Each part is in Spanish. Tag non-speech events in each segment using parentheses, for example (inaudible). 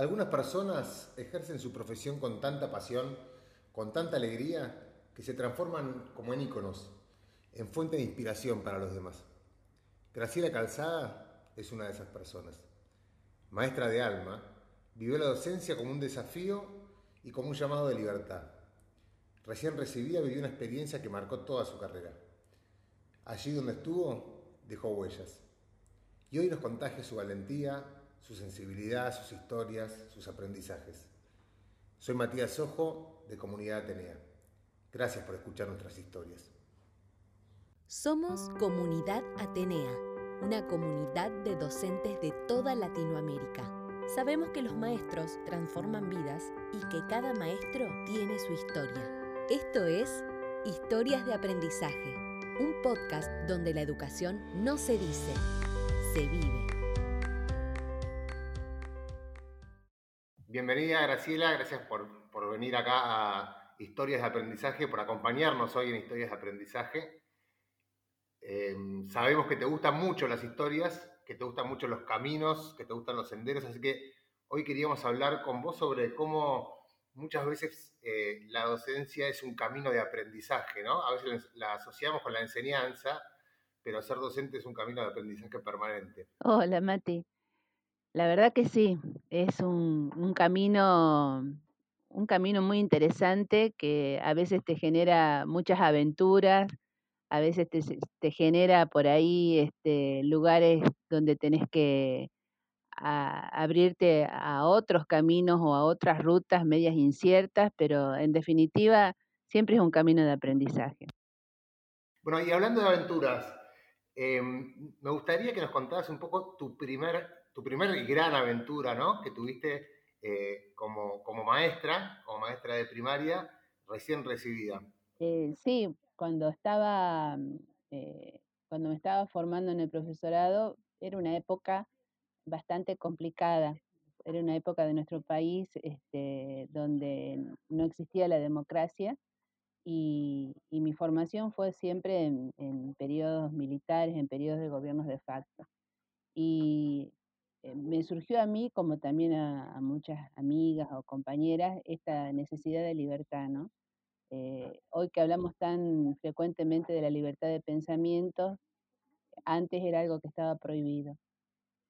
Algunas personas ejercen su profesión con tanta pasión, con tanta alegría, que se transforman como en íconos, en fuente de inspiración para los demás. Graciela Calzada es una de esas personas. Maestra de alma, vivió la docencia como un desafío y como un llamado de libertad. Recién recibida vivió una experiencia que marcó toda su carrera. Allí donde estuvo, dejó huellas. Y hoy nos contagia su valentía, su sensibilidad, sus historias, sus aprendizajes. Soy Matías Ojo, de Comunidad Atenea. Gracias por escuchar nuestras historias. Somos Comunidad Atenea, una comunidad de docentes de toda Latinoamérica. Sabemos que los maestros transforman vidas y que cada maestro tiene su historia. Esto es Historias de Aprendizaje, un podcast donde la educación no se dice, se vive. Bienvenida Graciela, gracias por, por, venir acá a Historias de Aprendizaje, por acompañarnos hoy en Historias de Aprendizaje. Eh, sabemos que te gustan mucho las historias, que te gustan mucho los caminos, que te gustan los senderos, así que hoy queríamos hablar con vos sobre cómo muchas veces eh, la docencia es un camino de aprendizaje, ¿no? A veces la asociamos con la enseñanza, pero ser docente es un camino de aprendizaje permanente. Hola, Mati. La verdad que sí, es un, un camino, un camino muy interesante que a veces te genera muchas aventuras, a veces te, te genera por ahí este, lugares donde tenés que abrirte a otros caminos o a otras rutas medias inciertas, pero en definitiva siempre es un camino de aprendizaje. Bueno, y hablando de aventuras, em, me gustaría que nos contaras un poco tu primer, tu primer gran aventura, ¿no? Que tuviste eh, como, como maestra, como maestra de primaria, recién recibida. Eh, sí, cuando estaba, eh, cuando me estaba formando en el profesorado, era una época bastante complicada. Era una época de nuestro país este, donde no existía la democracia y, mi formación fue siempre en, periodos militares, en periodos de gobiernos de facto. Y eh, me surgió a mí, como también a, muchas amigas o compañeras, esta necesidad de libertad, ¿no? Eh, hoy que hablamos tan frecuentemente de la libertad de pensamiento, antes era algo que estaba prohibido.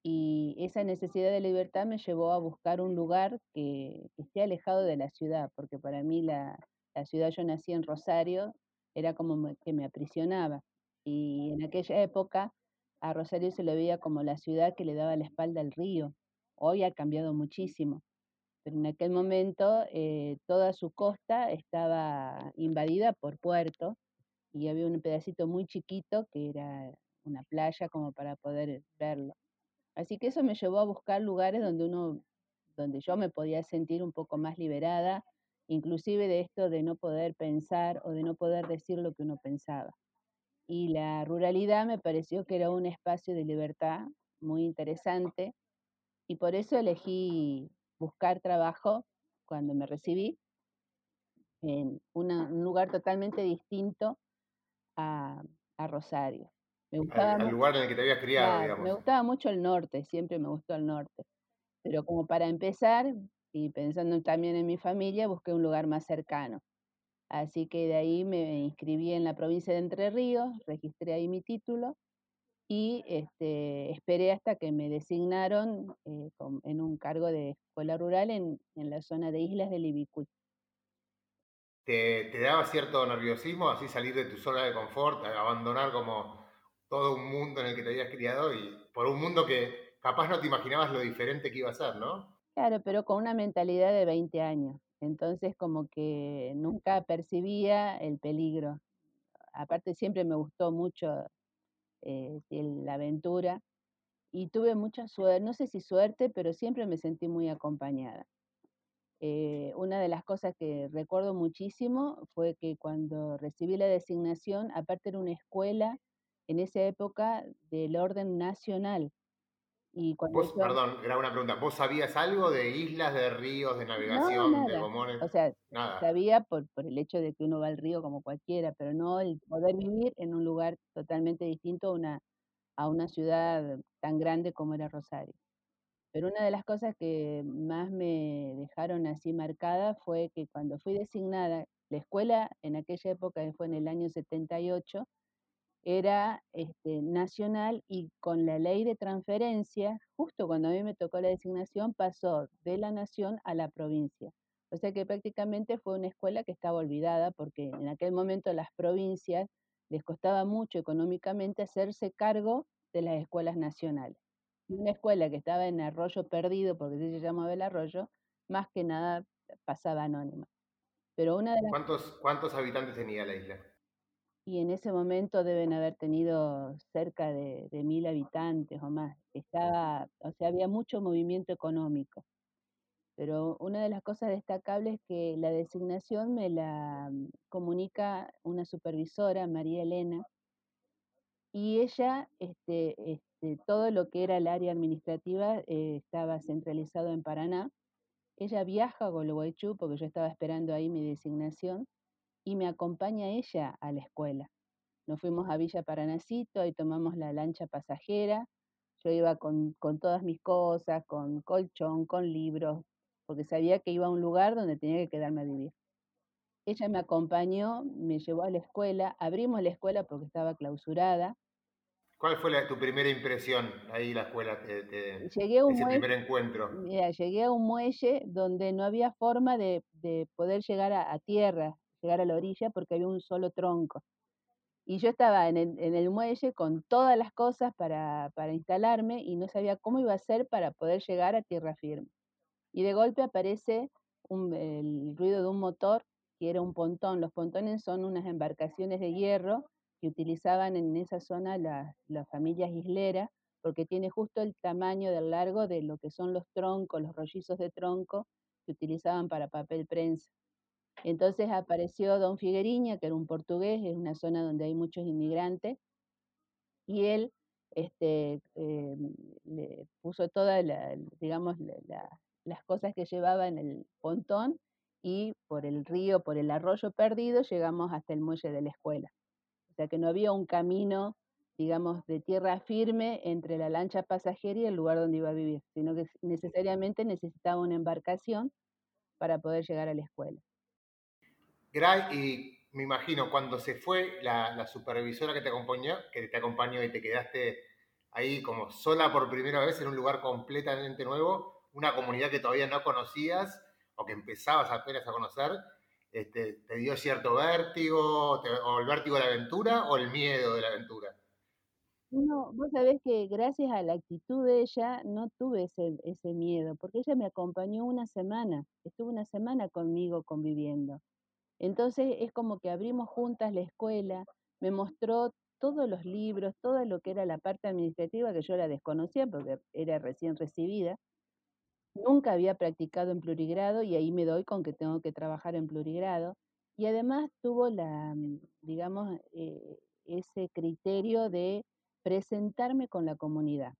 Y esa necesidad de libertad me llevó a buscar un lugar que, esté alejado de la ciudad, porque para mí la, ciudad, yo nací en Rosario, era como que me aprisionaba. Y en aquella época a Rosario se le veía como la ciudad que le daba la espalda al río. Hoy ha cambiado muchísimo, pero en aquel momento eh, toda su costa estaba invadida por puerto y había un pedacito muy chiquito que era una playa como para poder verlo. Así que eso me llevó a buscar lugares donde uno, donde yo me podía sentir un poco más liberada, inclusive de esto de no poder pensar o de no poder decir lo que uno pensaba. Y la ruralidad me pareció que era un espacio de libertad muy interesante y por eso elegí buscar trabajo cuando me recibí en un lugar totalmente distinto a Rosario. Me gustaba al, lugar en el que te habías criado, digamos. Me gustaba mucho el norte, siempre me gustó el norte. Pero como para empezar, y pensando también en mi familia, busqué un lugar más cercano. Así que de ahí me inscribí en la provincia de Entre Ríos, registré ahí mi título y este, esperé hasta que me designaron eh, en un cargo de escuela rural en, la zona de Islas del Ibicuy. ¿Te, ¿Te, daba cierto nerviosismo así salir de tu zona de confort, abandonar como todo un mundo en el que te habías criado y por un mundo que capaz no te imaginabas lo diferente que iba a ser, ¿no? Claro, pero con una mentalidad de 20 años. Entonces como que nunca percibía el peligro. Aparte siempre me gustó mucho eh, la aventura y tuve mucha suerte, no sé si suerte, pero siempre me sentí muy acompañada. Eh, una de las cosas que recuerdo muchísimo fue que cuando recibí la designación, aparte era una escuela en esa época del orden nacional. Y cuando Perdón, era una pregunta. ¿Vos sabías algo de islas, de ríos, de navegación, de gomones? O sea, sabía por, por el hecho de que uno va al río como cualquiera, pero no el poder vivir en un lugar totalmente distinto a una, a una ciudad tan grande como era Rosario. Pero una de las cosas que más me dejaron así marcada fue que cuando fui designada, la escuela en aquella época, fue en el año 78, era este, nacional y con la ley de transferencia, justo cuando a mí me tocó la designación, pasó de la nación a la provincia. O sea que prácticamente fue una escuela que estaba olvidada porque en aquel momento las provincias les costaba mucho económicamente hacerse cargo de las escuelas nacionales. Y una escuela que estaba en Arroyo Perdido, porque se llamaba el Arroyo, más que nada pasaba anónima. Pero una de ¿Cuántos, ¿Cuántos habitantes tenía la isla? Y en ese momento deben haber tenido cerca de, de mil habitantes o más. Estaba, o sea, había mucho movimiento económico. Pero una de las cosas destacables es que la designación me la mm, comunica una supervisora, María Elena, y ella, este, este, todo lo que era el área administrativa eh, estaba centralizado en Paraná. Ella viaja a Gologuaychú porque yo estaba esperando ahí mi designación y me acompaña ella a la escuela. Nos fuimos a Villa Paranacito y tomamos la lancha pasajera. Yo iba con, con todas mis cosas, con colchón, con libros, porque sabía que iba a un lugar donde tenía que quedarme a vivir. Ella me acompañó, me llevó a la escuela, abrimos la escuela porque estaba clausurada. ¿Cuál fue tu primera impresión ahí la escuela? llegué a un ese primer encuentro. Mira, llegué a un muelle donde no había forma de, de poder llegar a, tierra, llegar a la orilla, porque había un solo tronco. Y yo estaba en el, muelle con todas las cosas para, para instalarme y no sabía cómo iba a hacer para poder llegar a tierra firme y de golpe aparece el ruido de un motor que era un pontón. Los pontones son unas embarcaciones de hierro que utilizaban en esa zona las, familias isleras porque tiene justo el tamaño del largo de lo que son los troncos, los rollizos de tronco que utilizaban para papel prensa. Entonces apareció don Figueriña, que era un portugués, es una zona donde hay muchos inmigrantes, y él este, eh, le puso toda la, digamos, la, las cosas que llevaba en el pontón y por el río, por el arroyo perdido, llegamos hasta el muelle de la escuela. O sea que no había un camino, digamos, de tierra firme entre la lancha pasajera y el lugar donde iba a vivir, sino que necesariamente necesitaba una embarcación para poder llegar a la escuela. Gray, y me imagino cuando se fue la, supervisora que te acompañó, que te acompañó y te quedaste ahí como sola por primera vez en un lugar completamente nuevo, una comunidad que todavía no conocías o que empezabas apenas a conocer, este, ¿te dio cierto vértigo, o el vértigo de la aventura o el miedo de la aventura? No, vos sabés que gracias a la actitud de ella no tuve ese, ese miedo, porque ella me acompañó una semana, estuvo una semana conmigo conviviendo. Entonces es como que abrimos juntas la escuela, me mostró todos los libros, todo lo que era la parte administrativa que yo la desconocía porque era recién recibida, Nunca había practicado en plurigrado y ahí me doy con que tengo que trabajar en plurigrado. Y además tuvo la, mm, digamos, eh, ese criterio de presentarme con la comunidad.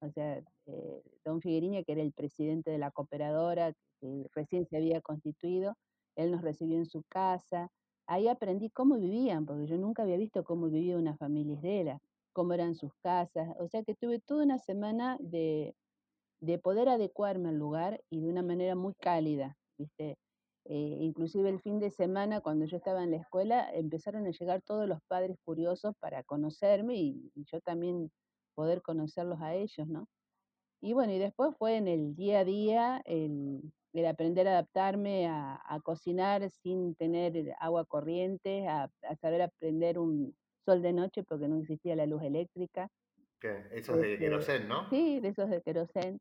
O sea, eh, don Figueriña, que era el presidente de la cooperadora, que recién se había constituido, él nos recibió en su casa. Ahí aprendí cómo vivían, porque yo nunca había visto cómo vivía una familia islera, cómo eran sus casas. O sea que tuve toda una semana de, de poder adecuarme al lugar y de una manera muy cálida, ¿viste? Eh, inclusive el fin de semana, cuando yo estaba en la escuela, empezaron a llegar todos los padres curiosos para conocerme y, yo también poder conocerlos a ellos, ¿no? Y bueno, y después fue en el día a día el, aprender a adaptarme a, cocinar sin tener agua corriente, a, saber aprender un sol de noche porque no existía la luz eléctrica. ¿Qué? Esos de este, querosén, ¿no? Sí, de esos de querosén.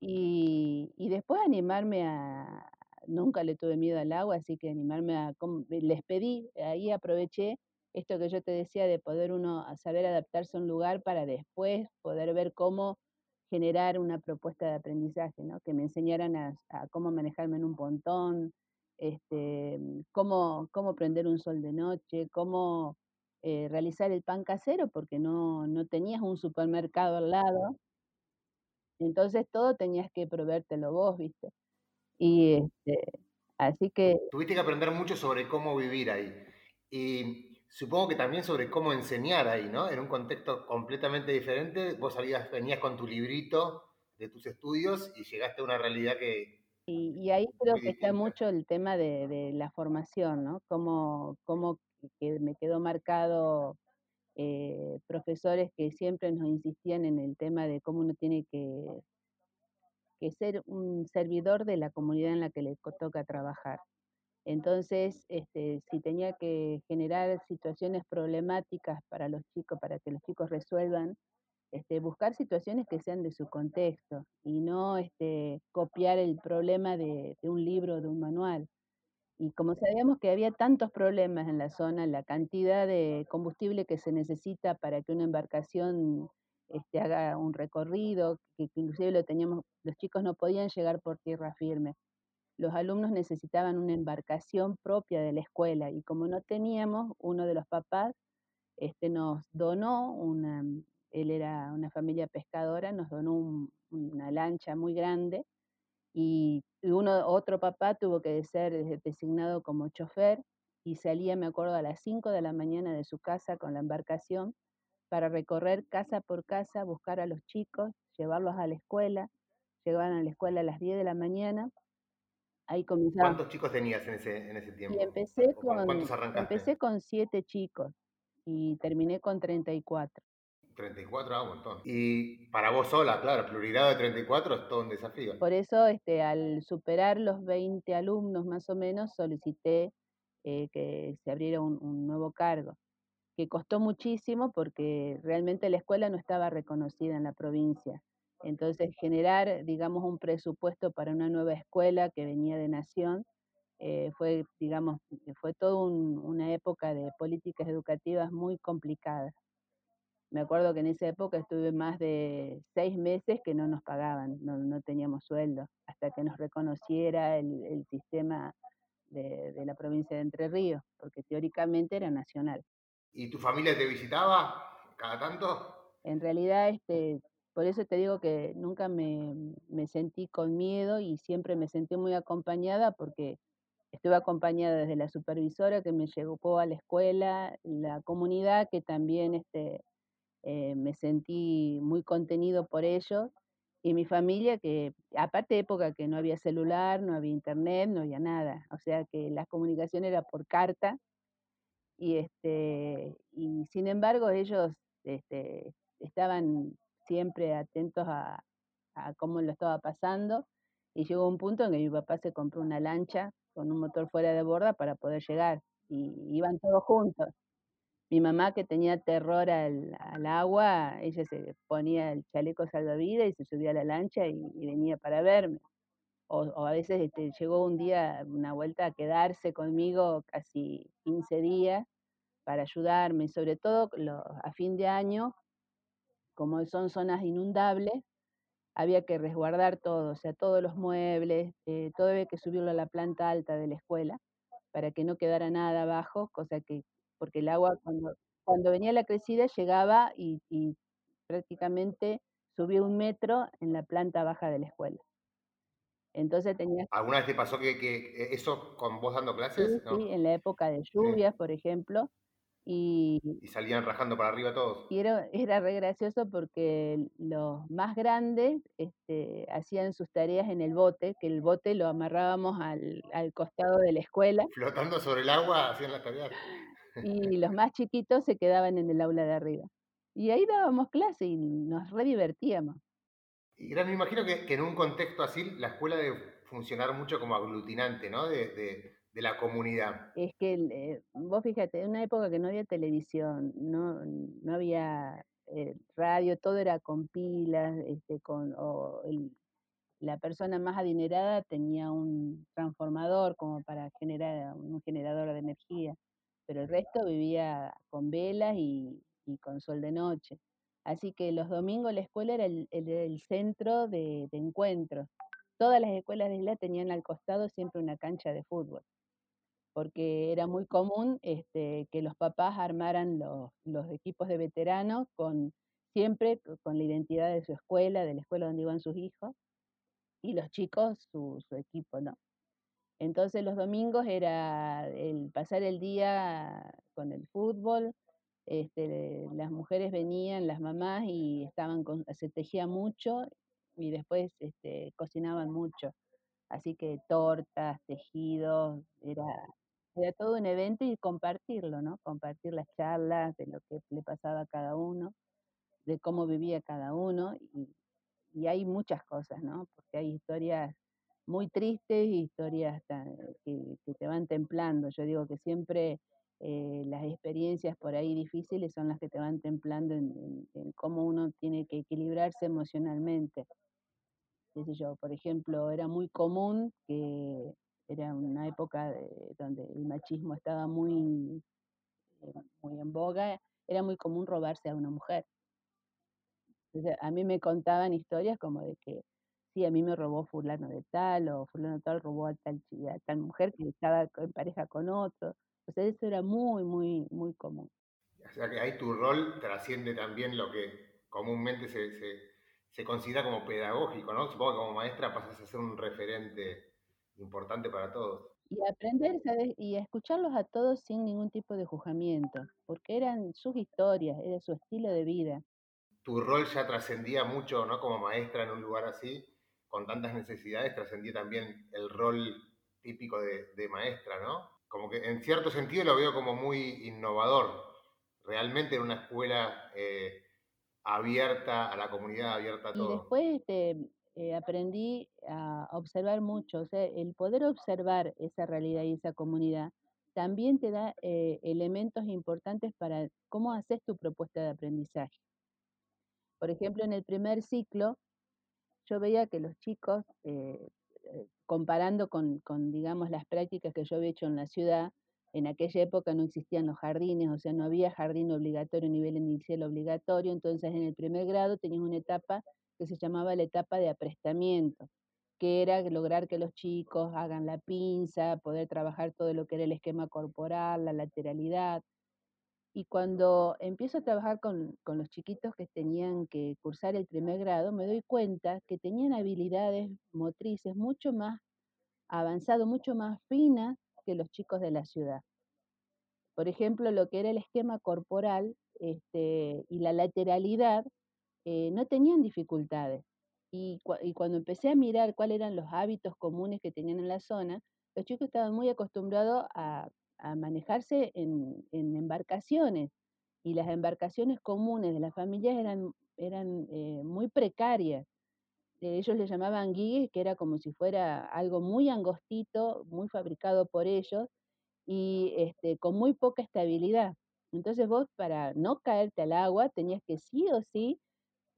Y, y después animarme a, nunca le tuve miedo al agua, así que animarme a, les pedí, ahí aproveché esto que yo te decía de poder uno saber adaptarse a un lugar para después poder ver cómo generar una propuesta de aprendizaje, ¿no? que me enseñaran a, cómo manejarme en un pontón, este, cómo, cómo prender un sol de noche, cómo eh, realizar el pan casero, porque no, no tenías un supermercado al lado. Entonces todo tenías que proveértelo vos, ¿viste? Y este, así que... Tuviste que aprender mucho sobre cómo vivir ahí. Y supongo que también sobre cómo enseñar ahí, ¿no? En un contexto completamente diferente. Vos venías con tu librito de tus estudios y llegaste a una realidad que... Y, ahí creo que está mucho el tema de, la formación, ¿no? Cómo, cómo que me quedó marcado eh, profesores que siempre nos insistían en el tema de cómo uno tiene que, que ser un servidor de la comunidad en la que le toca trabajar. Entonces, este, si tenía que generar situaciones problemáticas para los chicos, para que los chicos resuelvan, este, buscar situaciones que sean de su contexto y no este, copiar el problema de, un libro, de un manual. Y como sabíamos que había tantos problemas en la zona, la cantidad de combustible que se necesita para que una embarcación este, haga un recorrido, que, que inclusive lo teníamos, los chicos no podían llegar por tierra firme los alumnos necesitaban una embarcación propia de la escuela y como no teníamos, uno de los papás este, nos donó una, él era una familia pescadora, nos donó una lancha muy grande y uno, otro papá tuvo que ser designado como chofer y salía, me acuerdo, a las 5 de la mañana de su casa con la embarcación para recorrer casa por casa, buscar a los chicos, llevarlos a la escuela. Llegaban a la escuela a las 10 de la mañana ¿Cuántos chicos tenías en ese, en ese tiempo? Y empecé con, empecé con siete chicos y terminé con 34. 34, ah, un montón. Y para vos sola, claro, prioridad de 34 es todo un desafío. Por eso, este, al superar los 20 alumnos más o menos, solicité eh, que se abriera un, un, nuevo cargo, que costó muchísimo porque realmente la escuela no estaba reconocida en la provincia. Entonces, generar, digamos, un presupuesto para una nueva escuela que venía de Nación, eh, fue, digamos, fue toda una época de políticas educativas muy complicadas. Me acuerdo que en esa época estuve más de seis meses que no nos pagaban, no, teníamos sueldo, hasta que nos reconociera el, sistema de, de, la provincia de Entre Ríos, porque teóricamente era nacional. ¿Y tu familia te visitaba cada tanto? En realidad, este, por eso te digo que nunca me, sentí con miedo y siempre me sentí muy acompañada porque estuve acompañada desde la supervisora que me llegó a la escuela, la comunidad que también este, eh, me sentí muy contenido por ellos y mi familia que aparte época que no había celular, no había internet, no había nada, o sea que la comunicación era por carta y este y sin embargo ellos este, estaban siempre atentos a, cómo lo estaba pasando. Y llegó un punto en que mi papá se compró una lancha con un motor fuera de borda para poder llegar. Y iban todos juntos. Mi mamá, que tenía terror al, agua, ella se ponía el chaleco salvavidas y se subía a la lancha y, venía para verme. O, a veces este, llegó un día, una vuelta a quedarse conmigo casi 15 días para ayudarme, sobre todo a fin de año, como son zonas inundables, había que resguardar todo, o sea, todos los muebles, eh, todo había que subirlo a la planta alta de la escuela para que no quedara nada abajo, cosa que, porque el agua cuando, cuando venía la crecida llegaba y, prácticamente subía un metro en la planta baja de la escuela. Entonces tenía... ¿Alguna vez te pasó que, que eso con vos dando clases? Sí, en la época de lluvias, por ejemplo, y, salían rajando para arriba todos. Y era, (laughs) era re gracioso porque los más grandes este, hacían sus tareas en el bote, que el bote lo amarrábamos al, al costado de la escuela. Flotando sobre el agua hacían las tareas. Y (laughs) los más chiquitos se quedaban en el aula de arriba. Y ahí dábamos clase y nos re divertíamos. Y me imagino que, que, en un contexto así la escuela debe funcionar mucho como aglutinante, ¿no? de, de la comunidad. Es que eh, vos fíjate, en una época que no había televisión, no, no había eh, radio, todo era con pilas, este, con, o la persona más adinerada tenía un transformador como para generar un generador de energía, pero el resto vivía con velas y, con sol de noche. Así que los domingos la escuela era el, el, centro de, de encuentros. Todas las escuelas de isla tenían al costado siempre una cancha de fútbol porque era muy común este, que los papás armaran los, equipos de veteranos con siempre con la identidad de su escuela, de la escuela donde iban sus hijos, y los chicos su, equipo, ¿no? Entonces los domingos era el pasar el día con el fútbol, este, las mujeres venían, las mamás, y estaban con, se tejía mucho, y después este, cocinaban mucho. Así que tortas, tejidos, era, era todo un evento y compartirlo, ¿no? Compartir las charlas de lo que le pasaba a cada uno, de cómo vivía cada uno. Y, hay muchas cosas, ¿no? Porque hay historias muy tristes y historias que, que, te van templando. Yo digo que siempre eh, las experiencias por ahí difíciles son las que te van templando en, cómo uno tiene que equilibrarse emocionalmente por ejemplo, era muy común que era una época donde el machismo estaba muy, eh, muy en boga, era muy común robarse a una mujer. a mí me contaban historias como de que, sí, a mí me robó fulano de tal, o fulano tal robó a tal, a tal mujer que estaba en pareja con otro. O sea, eso era muy, muy, muy común. O sea que ahí tu rol trasciende también lo que comúnmente se se considera como pedagógico, ¿no? Supongo que como maestra pasas a ser un referente importante para todos. Y aprender, ¿sabes? Y escucharlos a todos sin ningún tipo de juzgamiento, porque eran sus historias, era su estilo de vida. Tu rol ya trascendía mucho, ¿no? Como maestra en un lugar así, con tantas necesidades, trascendía también el rol típico de, maestra, ¿no? Como que en cierto sentido lo veo como muy innovador. Realmente en una escuela eh, abierta a la comunidad, abierta a todo. Y después este, eh, aprendí a observar mucho, o sea, el poder observar esa realidad y esa comunidad también te da eh, elementos importantes para cómo haces tu propuesta de aprendizaje. Por ejemplo, en el primer ciclo, yo veía que los chicos, eh, comparando con, con, digamos, las prácticas que yo había hecho en la ciudad, en aquella época no existían los jardines, o sea, no había jardín obligatorio, nivel inicial obligatorio, entonces en el primer grado tenías una etapa que se llamaba la etapa de aprestamiento, que era lograr que los chicos hagan la pinza, poder trabajar todo lo que era el esquema corporal, la lateralidad. Y cuando empiezo a trabajar con, con los chiquitos que tenían que cursar el primer grado, me doy cuenta que tenían habilidades motrices mucho más avanzadas, mucho más finas que los chicos de la ciudad. Por ejemplo, lo que era el esquema corporal este, y la lateralidad eh, no tenían dificultades. Y, cuando empecé a mirar cuáles eran los hábitos comunes que tenían en la zona, los chicos estaban muy acostumbrados a, manejarse en, embarcaciones y las embarcaciones comunes de las familias eran, eh, muy precarias ellos le llamaban guigues, que era como si fuera algo muy angostito, muy fabricado por ellos y este, con muy poca estabilidad. Entonces vos para no caerte al agua tenías que sí o sí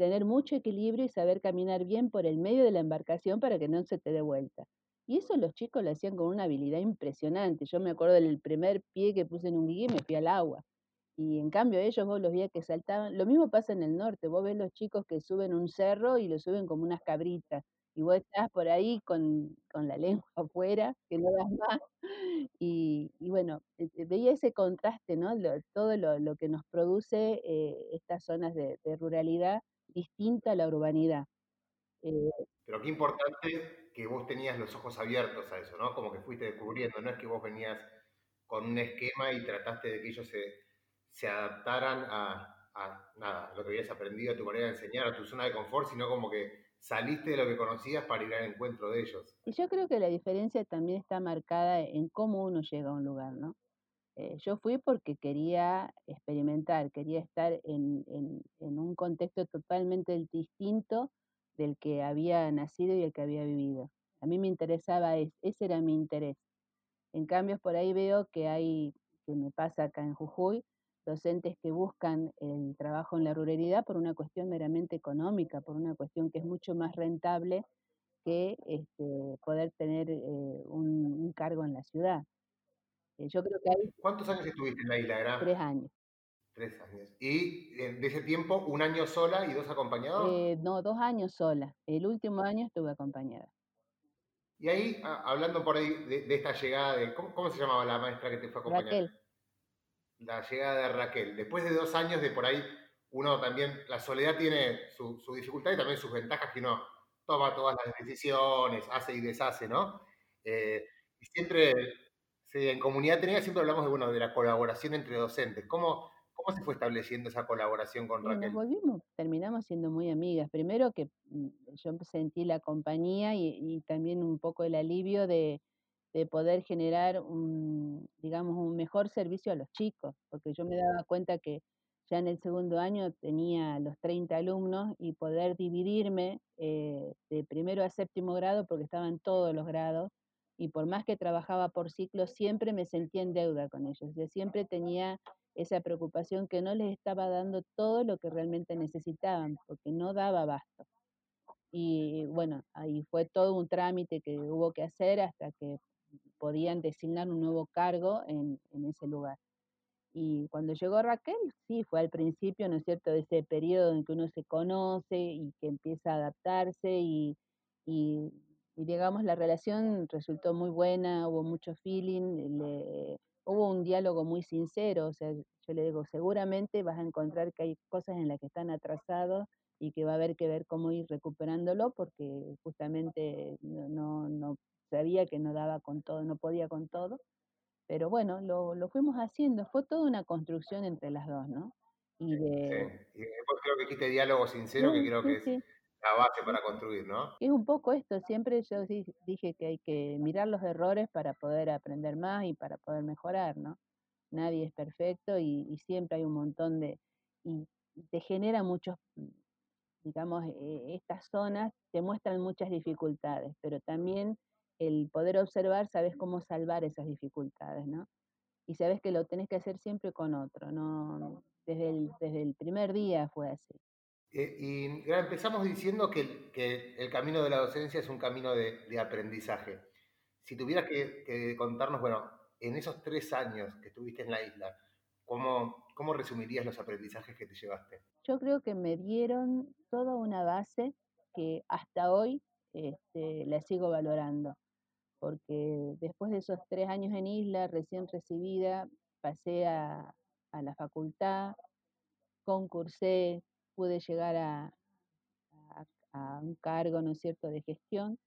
tener mucho equilibrio y saber caminar bien por el medio de la embarcación para que no se te dé vuelta. Y eso los chicos lo hacían con una habilidad impresionante. Yo me acuerdo del primer pie que puse en un guille y me fui al agua. Y en cambio ellos vos los veías que saltaban. Lo mismo pasa en el norte. Vos ves los chicos que suben un cerro y lo suben como unas cabritas. Y vos estás por ahí con, la (laughs) lengua afuera, que no das más. Y, bueno, eh, eh, veía ese contraste, ¿no? todo lo, que nos produce eh, estas zonas de, ruralidad distinta a la urbanidad. Pero qué importante que vos tenías los ojos abiertos a eso, ¿no? Como que fuiste descubriendo, no es que vos venías con un esquema y trataste de que ellos se, se adaptaran a, nada, lo que habías aprendido, a tu manera de enseñar, a tu zona de confort, sino como que saliste de lo que conocías para ir al encuentro de ellos. Y yo creo que la diferencia también está marcada en cómo uno llega a un lugar, ¿no? Eh, yo fui porque quería experimentar, quería estar en, un contexto totalmente distinto del que había nacido y el que había vivido. A mí me interesaba, ese era mi interés. En cambio, por ahí veo que hay, que me pasa acá en Jujuy, docentes que buscan el trabajo en la ruralidad por una cuestión meramente económica, por una cuestión que es mucho más rentable que este, poder tener eh, un, cargo en la ciudad. Eh, yo creo que hay... ¿Cuántos años estuviste en la isla? Tres años. Tres años. ¿Y eh, de ese tiempo un año sola y dos acompañados? no, dos años sola. El último año estuve acompañada. Y ahí, hablando por ahí de, esta llegada, de, ¿cómo, se llamaba la maestra que te fue a acompañar? la llegada de Raquel. Después de dos años de por ahí, uno también, la soledad tiene su, dificultad y también sus ventajas que uno toma todas las decisiones, hace y deshace, ¿no? Eh, y siempre, en comunidad tenía siempre hablamos de, bueno, de la colaboración entre docentes. ¿Cómo, ¿Cómo se fue estableciendo esa colaboración con Y nos Raquel? volvimos, terminamos siendo muy amigas. Primero que mm, yo sentí la compañía y, y también un poco el alivio de, de poder generar un, digamos, un mejor servicio a los chicos, porque yo me daba cuenta que ya en el segundo año tenía los 30 alumnos y poder dividirme eh, de primero a séptimo grado, porque estaban todos los grados, y por más que trabajaba por ciclos, siempre me sentía en deuda con ellos. O sea, siempre tenía esa preocupación que no les estaba dando todo lo que realmente necesitaban, porque no daba abasto. Y bueno, ahí fue todo un trámite que hubo que hacer hasta que podían designar un nuevo cargo en, en ese lugar. Y cuando llegó Raquel, sí, fue al principio, ¿no es cierto?, de ese periodo en que uno se conoce y que empieza a adaptarse y, y, y digamos, la relación resultó muy buena, hubo mucho feeling, le, hubo un diálogo muy sincero, o sea, yo le digo, seguramente vas a encontrar que hay cosas en las que están atrasados y que va a haber que ver cómo ir recuperándolo porque justamente no, no, no sabía que no daba con todo, no podía con todo pero bueno, lo, lo fuimos haciendo, fue toda una construcción entre las dos, ¿no? Y Sí, de... y después creo que dijiste diálogo sincero, que Sí, creo sí, que es sí. La base para construir, ¿no? Es un poco esto, siempre yo di- dije que hay que mirar los errores para poder aprender más y para poder mejorar, ¿no? Nadie es perfecto y, siempre hay un montón de... Y te genera muchos, mm, digamos, eh, estas zonas te muestran muchas dificultades, pero también el poder observar, sabes cómo salvar esas dificultades, ¿no? y sabes que lo tenés que hacer siempre con otro, no desde el, desde el primer día fue así. Eh, y empezamos diciendo que, el- camino de la docencia es un camino de, de aprendizaje. Si tuvieras que, contarnos, bueno, en esos tres años que estuviste en la isla, ¿cómo, cómo resumirías los aprendizajes que te llevaste? Yo creo que me dieron toda una base que hasta hoy este, la sigo valorando, porque después de esos tres años en isla, recién recibida, pasé a la facultad, concursé, pude llegar a, a- un cargo, ¿no es cierto?, de gestión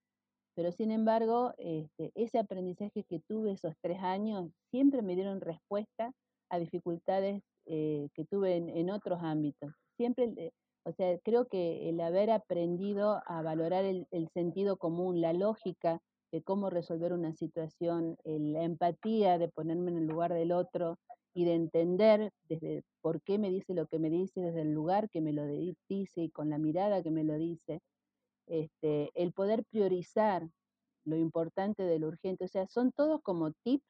Pero sin embargo, este, ese aprendizaje que tuve esos tres años siempre me dieron respuesta a dificultades eh, que tuve en, otros ámbitos. Siempre, eh, o sea, creo que el haber aprendido a valorar el, el sentido común, la lógica de cómo resolver una situación, la empatía de ponerme en el lugar del otro y de entender desde por qué me dice lo que me dice, desde el lugar que me lo di- dice y con la mirada que me lo dice este, el poder priorizar lo importante de lo urgente, o sea, son todos como tips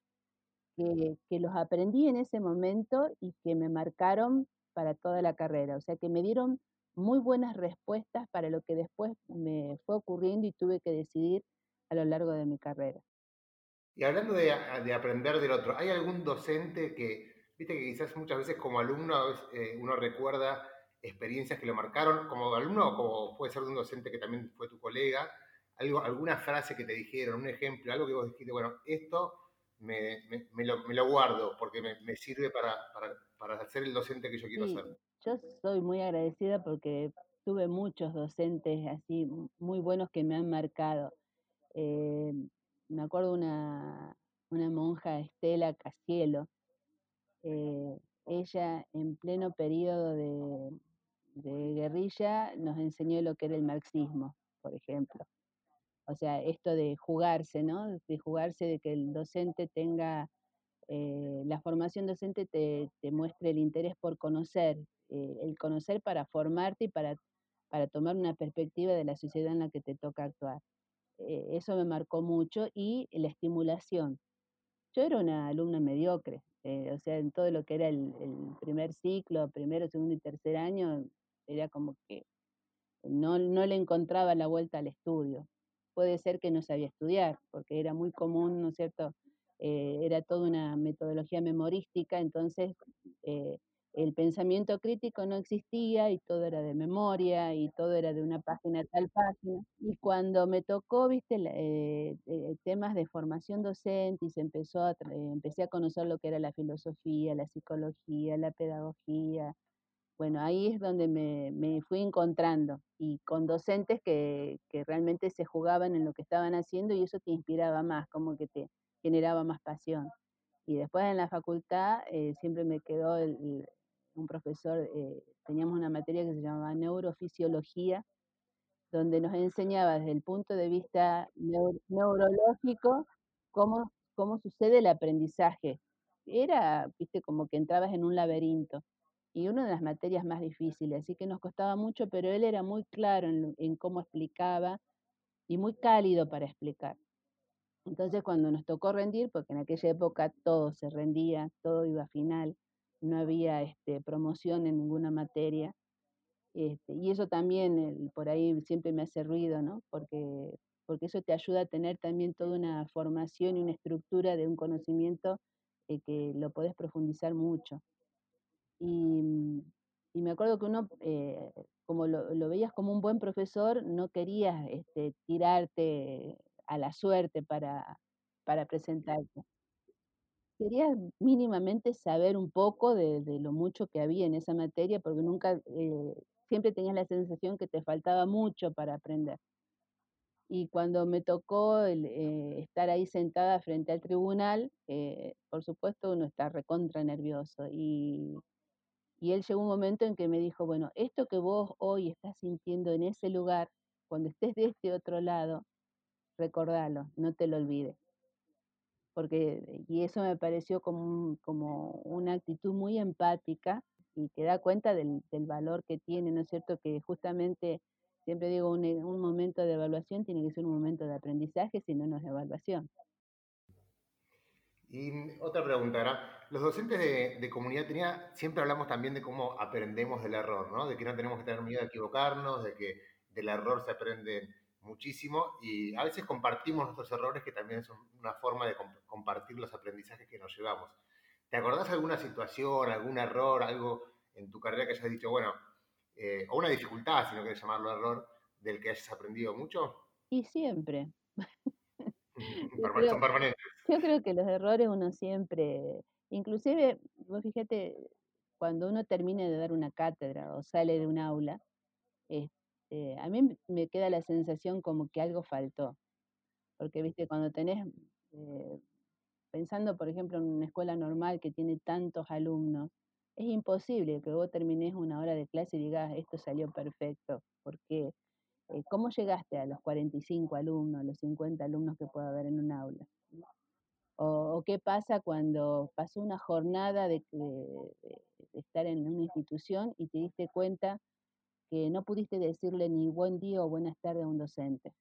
que, que los aprendí en ese momento y que me marcaron para toda la carrera, o sea, que me dieron muy buenas respuestas para lo que después me fue ocurriendo y tuve que decidir a lo largo de mi carrera. Y hablando de, de aprender del otro, ¿hay algún docente que, viste que quizás muchas veces como alumno eh, uno recuerda experiencias que lo marcaron como alumno o como puede ser de un docente que también fue tu colega, algo, alguna frase que te dijeron, un ejemplo, algo que vos dijiste, bueno, esto me, me, me, lo, me lo, guardo porque me, me sirve para, para, para, ser el docente que yo quiero Sí, ser. yo soy muy agradecida porque tuve muchos docentes así muy buenos que me han marcado. Eh, me acuerdo una, una monja, Estela Casielo, eh, ella en pleno periodo de, guerrilla nos enseñó lo que era el marxismo, por ejemplo. O sea, esto de jugarse, ¿no? De jugarse, de que el docente tenga, eh, la formación docente te, te, muestre el interés por conocer, eh, el conocer para formarte y para, para tomar una perspectiva de la sociedad en la que te toca actuar. Eso me marcó mucho y la estimulación. Yo era una alumna mediocre, eh, o sea, en todo lo que era el, primer ciclo, primero, segundo y tercer año, era como que no, no le encontraba la vuelta al estudio. Puede ser que no sabía estudiar, porque era muy común, ¿no es cierto? Eh, era toda una metodología memorística, entonces eh, el pensamiento crítico no existía y todo era de memoria y todo era de una página a tal página. Y cuando me tocó, viste, eh, eh, temas de formación docente y se empezó a, empecé a conocer lo que era la filosofía, la psicología, la pedagogía. Bueno, ahí es donde me, me fui encontrando y con docentes que, que, realmente se jugaban en lo que estaban haciendo y eso te inspiraba más, como que te generaba más pasión. Y después en la facultad eh, siempre me quedó el, un profesor, eh, teníamos una materia que se llamaba neurofisiología, donde nos enseñaba desde el punto de vista neurológico cómo, cómo sucede el aprendizaje. Era, viste, como que entrabas en un laberinto y una de las materias más difíciles, así que nos costaba mucho, pero él era muy claro en, cómo explicaba y muy cálido para explicar. Entonces cuando nos tocó rendir, porque en aquella época todo se rendía, todo iba a final, no había este, promoción en ninguna materia, este, y eso también por ahí siempre me hace ruido, ¿no? Porque, porque eso te ayuda a tener también toda una formación y una estructura de un conocimiento eh, que lo podés profundizar mucho. Y, me acuerdo que uno, eh, como lo, veías como un buen profesor, no querías este, tirarte a la suerte para, para presentarte. Querías mínimamente saber un poco de, lo mucho que había en esa materia, porque nunca, eh, siempre tenías la sensación que te faltaba mucho para aprender. Y cuando me tocó eh, estar ahí sentada frente al tribunal, por supuesto uno está recontra nervioso y y él llegó un momento en que me dijo, bueno, esto que vos hoy estás sintiendo en ese lugar, cuando estés de este otro lado, recordalo, no te lo olvides. Porque, y eso me pareció como, como una actitud muy empática y que da cuenta del, valor que tiene, ¿no es cierto? Que justamente, siempre digo, un, un momento de evaluación tiene que ser un momento de aprendizaje, si no, no es evaluación. Y otra pregunta, ¿verdad? Los docentes de, comunidad tenía, siempre hablamos también de cómo aprendemos del error, ¿no? De que no tenemos que tener miedo a equivocarnos, de que del error se aprende muchísimo y a veces compartimos nuestros errores que también son una forma de compartir los aprendizajes que nos llevamos. ¿Te acordás alguna situación, algún error, algo en tu carrera que hayas dicho, bueno, eh, o una dificultad, si no quieres llamarlo error, del que hayas aprendido mucho? Y siempre. (laughs) son permanentes. Yo creo que los errores uno siempre, inclusive, vos fíjate, cuando uno termina de dar una cátedra o sale de un aula, este, a mí me queda la sensación como que algo faltó. Porque, viste, cuando tenés, eh, pensando, por ejemplo, en una escuela normal que tiene tantos alumnos, es imposible que vos termines una hora de clase y digas, esto salió perfecto, porque eh, ¿cómo llegaste a los 45 alumnos, los 50 alumnos que puede haber en un aula? O, qué pasa cuando pasó una jornada de, estar en una institución y te diste cuenta que no pudiste decirle ni buen día o buenas tardes a un docente,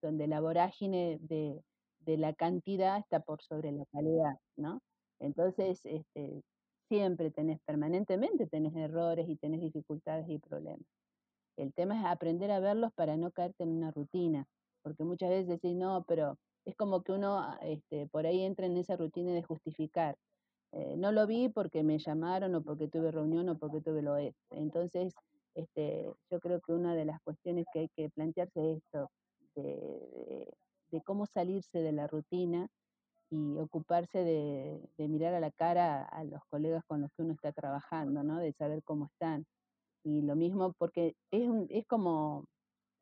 donde la vorágine de, la cantidad está por sobre la calidad, ¿no? Entonces, este, siempre tenés, permanentemente tenés errores y tenés dificultades y problemas. El tema es aprender a verlos para no caerte en una rutina, porque muchas veces decís, no, pero es como que uno ah, este, por ahí entra en esa rutina de justificar. Eh, no lo vi porque me llamaron o porque tuve reunión o porque tuve lo es. Entonces, este, yo creo que una de las cuestiones que hay que plantearse es esto, de, cómo salirse de la rutina y ocuparse de, mirar a la cara a los colegas con los que uno está trabajando, ¿no? de saber cómo están. Y lo mismo porque es, es como,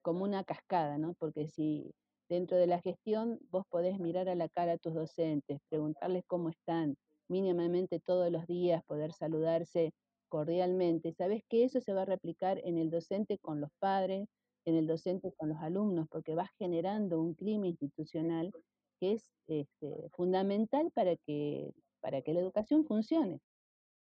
como una cascada, ¿no? porque si Dentro de la gestión, vos podés mirar a la cara a tus docentes, preguntarles cómo están, mínimamente todos los días, poder saludarse cordialmente. Sabes que eso se va a replicar en el docente con los padres, en el docente con los alumnos, porque vas generando un clima institucional que es este, fundamental para que, para que la educación funcione.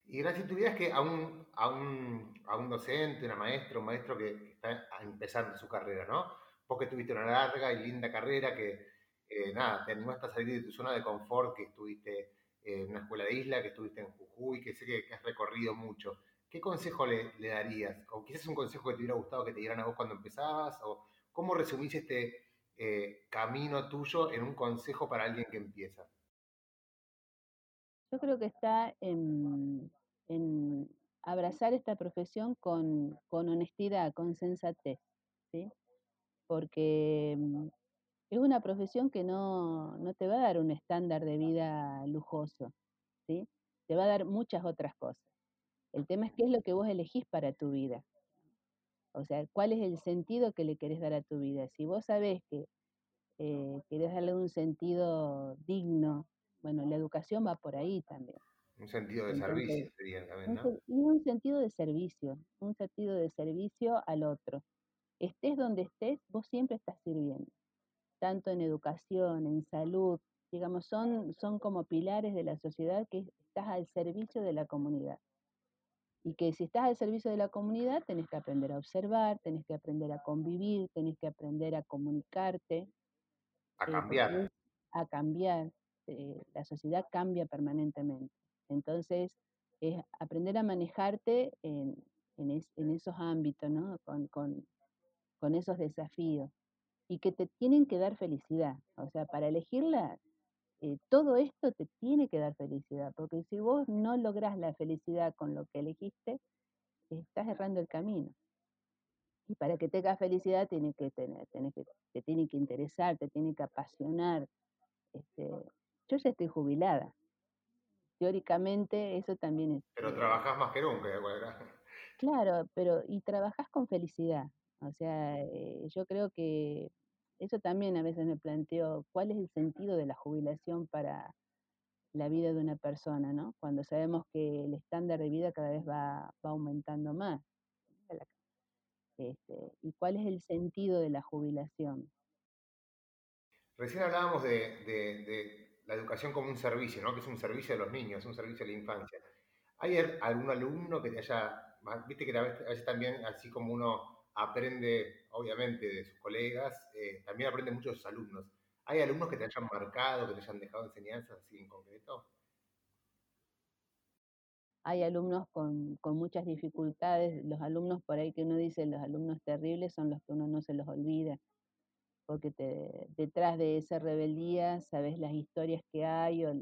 Y vida es que a un, a un, a un docente, una maestra, un maestro que está empezando su carrera, ¿no? vos que tuviste una larga y linda carrera, que eh, nada, te animaste a salir de tu zona de confort, que estuviste en una escuela de isla, que estuviste en Jujuy, que sé que, has recorrido mucho. ¿Qué consejo le, darías? O quizás un consejo que te hubiera gustado que te dieran a vos cuando empezabas, o cómo resumís este eh, camino tuyo en un consejo para alguien que empieza. Yo creo que está en, abrazar esta profesión con, con honestidad, con sensatez. ¿sí? porque mm, es una profesión que no, te va a dar un estándar de vida lujoso, ¿sí? Te va a dar muchas otras cosas. El tema es qué es lo que vos elegís para tu vida. O sea, cuál es el sentido que le querés dar a tu vida. Si vos sabés que eh, querés darle un sentido digno, bueno, la educación va por ahí también. Un sentido de servicio sería también, ¿no? y un sentido de servicio, un sentido de servicio al otro. Estés donde estés, vos siempre estás sirviendo, tanto en educación, en salud, digamos, son, son como pilares de la sociedad que estás al servicio de la comunidad. Y que si estás al servicio de la comunidad, tenés que aprender a observar, tenés que aprender a convivir, tenés que aprender a comunicarte. A eh, cambiar. a cambiar. Eh, la sociedad cambia permanentemente. Entonces, es aprender a manejarte en, esos ámbitos, ¿no? Con, esos desafíos. Y que te tienen que dar felicidad. O sea, para elegirla, eh, todo esto te tiene que dar felicidad. Porque si vos no lográs la felicidad con lo que elegiste, estás errando el camino. Y para que tengas felicidad tiene que tener, que, te tiene que interesar, te tiene que apasionar. Este, yo ya estoy jubilada, teóricamente eso también es... Pero trabajás más que nunca, Claro, pero y trabajás con felicidad. O sea, eh, yo creo que eso también a veces me planteo, ¿cuál es el sentido de la jubilación para la vida de una persona, ¿no? Cuando sabemos que el estándar de vida cada vez va, aumentando más. Este, ¿Y cuál es el sentido de la jubilación? Recién hablábamos de la educación como un servicio, ¿no? que es un servicio a los niños, es un servicio a la infancia. ¿Hay algún alumno que te haya, viste que a veces también, así como uno aprende, obviamente, de sus colegas, eh, también aprende mucho de sus alumnos? ¿Hay alumnos que te hayan marcado, que te hayan dejado enseñanzas así en concreto? Hay alumnos con, con, muchas dificultades, los alumnos por ahí que uno dice, los alumnos terribles son los que uno no se los olvida porque detrás de esa rebeldía sabes las historias que hay o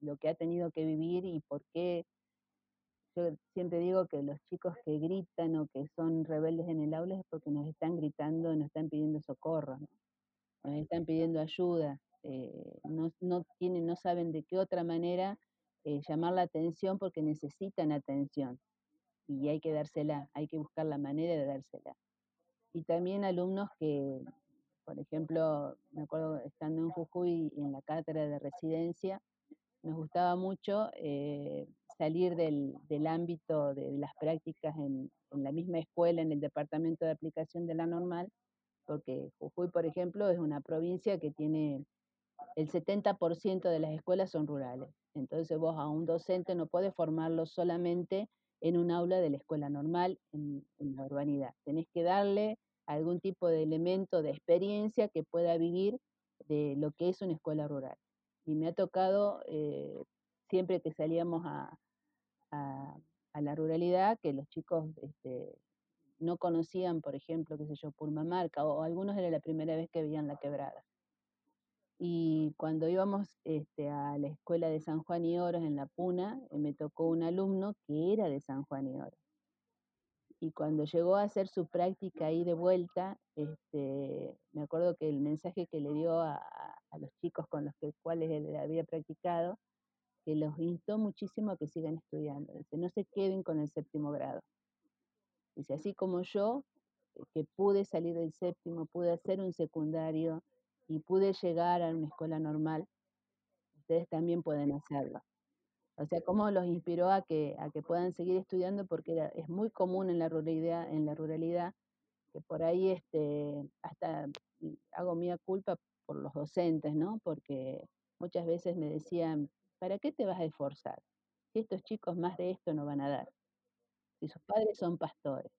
lo que ha tenido que vivir y por qué. Yo siempre digo que los chicos que gritan o que son rebeldes en el aula es porque nos están gritando, nos están pidiendo socorro, nos están pidiendo ayuda, eh, no, no, tienen, no saben de qué otra manera eh, llamar la atención porque necesitan atención y hay que dársela, hay que buscar la manera de dársela. Y también alumnos que por ejemplo, me acuerdo estando en Jujuy en la cátedra de residencia, nos gustaba mucho eh, salir del, ámbito de las prácticas en, la misma escuela, en el departamento de aplicación de la normal, porque Jujuy, por ejemplo, es una provincia que tiene el 70% de las escuelas son rurales. Entonces vos a un docente no puedes formarlo solamente en un aula de la escuela normal en, en la urbanidad. Tenés que darle algún tipo de elemento de experiencia que pueda vivir de lo que es una escuela rural. Y me ha tocado, eh, siempre que salíamos a, la ruralidad, que los chicos este, no conocían, por ejemplo, qué sé yo, Purmamarca, o, algunos era la primera vez que veían la quebrada. Y cuando íbamos este, a la escuela de San Juan y Oros en La Puna, eh, me tocó un alumno que era de San Juan y Oros y cuando llegó a hacer su práctica ahí de vuelta, este, me acuerdo que el mensaje que le dio a, los chicos con los que, cuales él había practicado, que los instó muchísimo a que sigan estudiando. Dice, no se queden con el séptimo grado. Dice, así como yo, eh, que pude salir del séptimo, pude hacer un secundario y pude llegar a una escuela normal, ustedes también pueden hacerlo. O sea, cómo los inspiró a que, a que puedan seguir estudiando, porque es muy común en la ruralidad, en la ruralidad, que por ahí este, hasta hago mía culpa por los docentes, ¿no? Porque muchas veces me decían, ¿para qué te vas a esforzar? Si estos chicos más de esto no van a dar, si sus padres son pastores.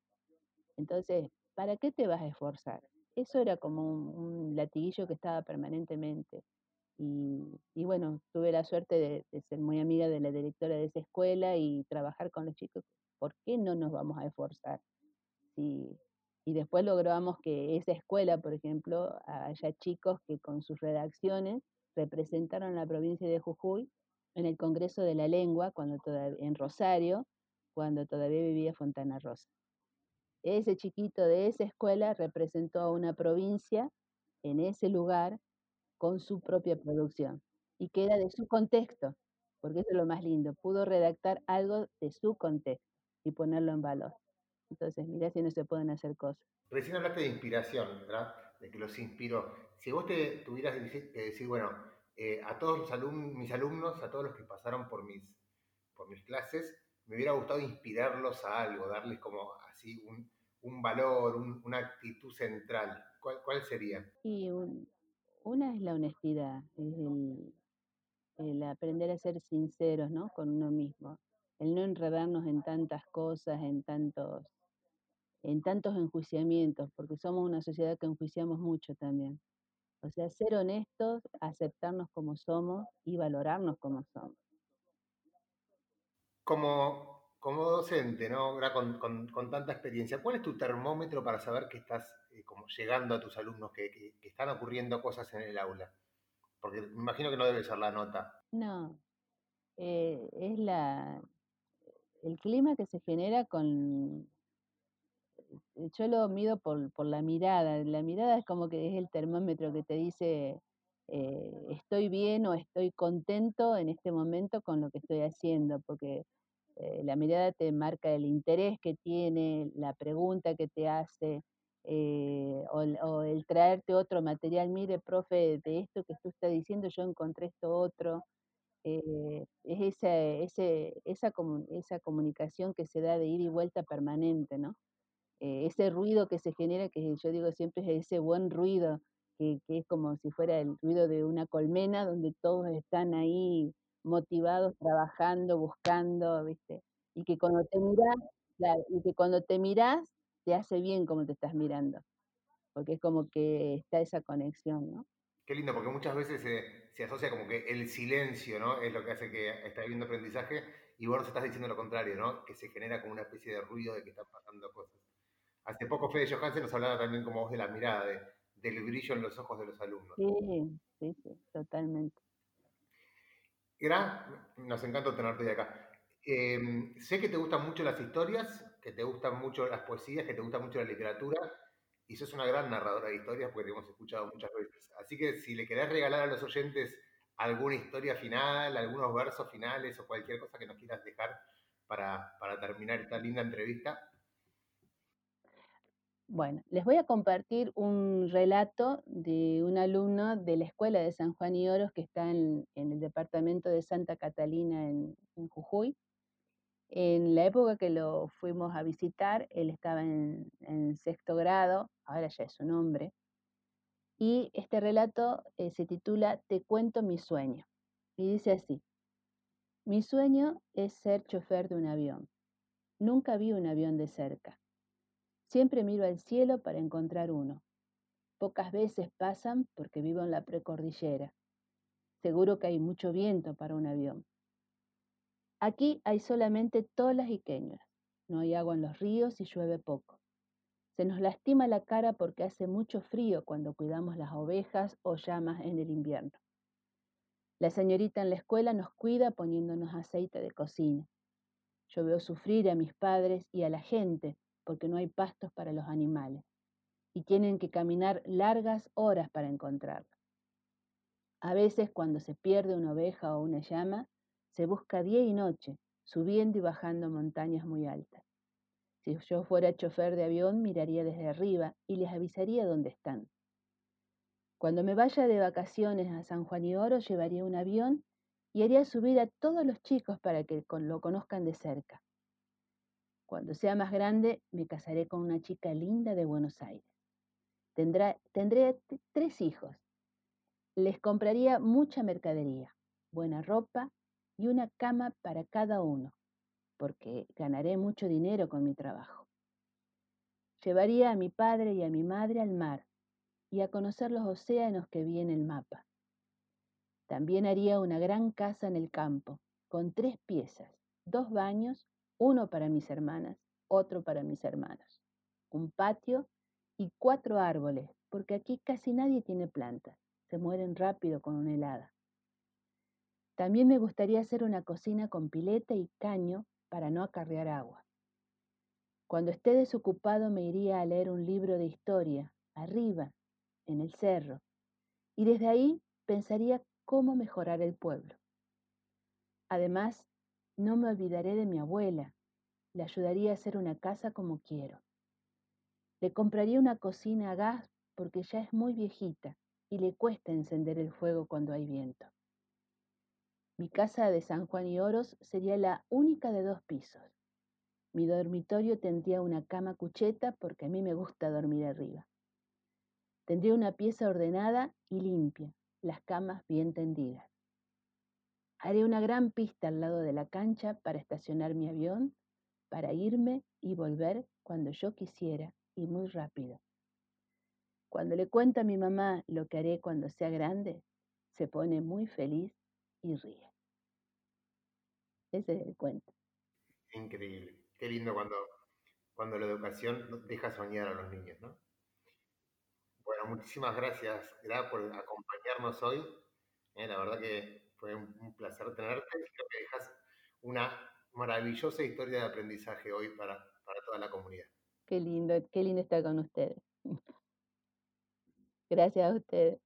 Entonces, ¿para qué te vas a esforzar? Eso era como un latiguillo que estaba permanentemente. Y, bueno, tuve la suerte de, ser muy amiga de la directora de esa escuela y trabajar con los chicos. ¿Por qué no nos vamos a esforzar? y después logramos que esa escuela, por ejemplo, haya chicos que con sus redacciones representaron la provincia de Jujuy en el Congreso de la Lengua cuando en Rosario, cuando todavía vivía Fontana Rosa. Ese chiquito de esa escuela representó a una provincia en ese lugar con su propia producción y que era de su contexto, porque eso es lo más lindo, pudo redactar algo de su contexto y ponerlo en valor. Entonces, mira si no se pueden hacer cosas. Recién hablaste de inspiración, ¿verdad? De que los inspiró. Si vos te tuvieras que decir, bueno, eh, a todos mis alumnos, a todos los que pasaron por mis, por mis clases, me hubiera gustado inspirarlos a algo, darles como así un, un valor, una actitud central. ¿Cuál, cuál sería? Y una es la honestidad, es el, el, aprender a ser sinceros ¿no? con uno mismo, el no enredarnos en tantas cosas, en tantos, en tantos enjuiciamientos, porque somos una sociedad que enjuiciamos mucho también. O sea, ser honestos, aceptarnos como somos y valorarnos como somos. Como, como docente, ¿no? Ahora con, con, tanta experiencia, ¿cuál es tu termómetro para saber que estás eh, como llegando a tus alumnos, que, que, están ocurriendo cosas en el aula? Porque me imagino que no debe ser la nota. No, eh, es la, el clima que se genera con, yo lo mido por, por, la mirada. La mirada es como que es el termómetro que te dice eh, estoy bien o estoy contento en este momento con lo que estoy haciendo, porque eh, la mirada te marca el interés que tiene, la pregunta que te hace, o, el traerte otro material. Mire, profe, de esto que tú estás diciendo, yo encontré esto otro. es esa, ese, esa, esa comunicación que se da de ir y vuelta permanente, ¿no? Eh, ese ruido que se genera, que yo digo siempre es ese buen ruido, que, es como si fuera el ruido de una colmena, donde todos están ahí motivados, trabajando, buscando, ¿viste? Y que cuando te miras, y que cuando te miras, te hace bien como te estás mirando, porque es como que está esa conexión, ¿no? Qué lindo, porque muchas veces se, asocia como que el silencio, ¿no? Es lo que hace que esté habiendo aprendizaje, y vos estás diciendo lo contrario, ¿no? Que se genera como una especie de ruido de que están pasando cosas. Hace poco Fede Johansen nos hablaba también como vos de la mirada, del brillo en los ojos de los alumnos. Sí, sí, sí, totalmente. Gran, nos encanta tenerte de acá. Em, sé que te gustan mucho las historias, que te gustan mucho las poesías, que te gusta mucho la literatura, y sos una gran narradora de historias porque te hemos escuchado muchas veces. Así que si le querés regalar a los oyentes alguna historia final, algunos versos finales o cualquier cosa que nos quieras dejar para, para terminar esta linda entrevista, bueno, les voy a compartir un relato de un alumno de la Escuela de San Juan y Oros que está en, el departamento de Santa Catalina en, Jujuy. En la época que lo fuimos a visitar, él estaba en, sexto grado, ahora ya es un hombre, y este relato eh, se titula Te cuento mi sueño. Y dice así, mi sueño es ser chofer de un avión. Nunca vi un avión de cerca. Siempre miro al cielo para encontrar uno. Pocas veces pasan porque vivo en la precordillera. Seguro que hay mucho viento para un avión. Aquí hay solamente tolas y queñas. No hay agua en los ríos y llueve poco. Se nos lastima la cara porque hace mucho frío cuando cuidamos las ovejas o llamas en el invierno. La señorita en la escuela nos cuida poniéndonos aceite de cocina. Yo veo sufrir a mis padres y a la gente porque no hay pastos para los animales y tienen que caminar largas horas para encontrarlo. A veces cuando se pierde una oveja o una llama, se busca día y noche, subiendo y bajando montañas muy altas. Si yo fuera chofer de avión, miraría desde arriba y les avisaría dónde están. Cuando me vaya de vacaciones a San Juan y Oro, llevaría un avión y haría subir a todos los chicos para que lo conozcan de cerca. Cuando sea más grande, me casaré con una chica linda de Buenos Aires. tendré tres hijos. Les compraría mucha mercadería, buena ropa y una cama para cada uno, porque ganaré mucho dinero con mi trabajo. Llevaría a mi padre y a mi madre al mar y a conocer los océanos que vi en el mapa. También haría una gran casa en el campo, con tres piezas, dos baños uno para mis hermanas, otro para mis hermanos, un patio y cuatro árboles, porque aquí casi nadie tiene plantas, se mueren rápido con una helada. También me gustaría hacer una cocina con pileta y caño para no acarrear agua. Cuando esté desocupado me iría a leer un libro de historia, arriba, en el cerro, y desde ahí pensaría cómo mejorar el pueblo. Además, no me olvidaré de mi abuela. Le ayudaría a hacer una casa como quiero. Le compraría una cocina a gas porque ya es muy viejita y le cuesta encender el fuego cuando hay viento. Mi casa de San Juan y Oros sería la única de dos pisos. Mi dormitorio tendría una cama cucheta porque a mí me gusta dormir arriba. Tendría una pieza ordenada y limpia, las camas bien tendidas. Haré una gran pista al lado de la cancha para estacionar mi avión, para irme y volver cuando yo quisiera y muy rápido. Cuando le cuento a mi mamá lo que haré cuando sea grande, se pone muy feliz y ríe. Ese es el cuento. Increíble. Qué lindo cuando, cuando la educación deja soñar a los niños, ¿no? Bueno, muchísimas gracias, gracias por acompañarnos hoy. Eh, la verdad que fue un, placer tenerte. Creo que dejas una maravillosa historia de aprendizaje hoy para, para toda la comunidad. Qué lindo, qué lindo estar con ustedes. (laughs) Gracias a ustedes.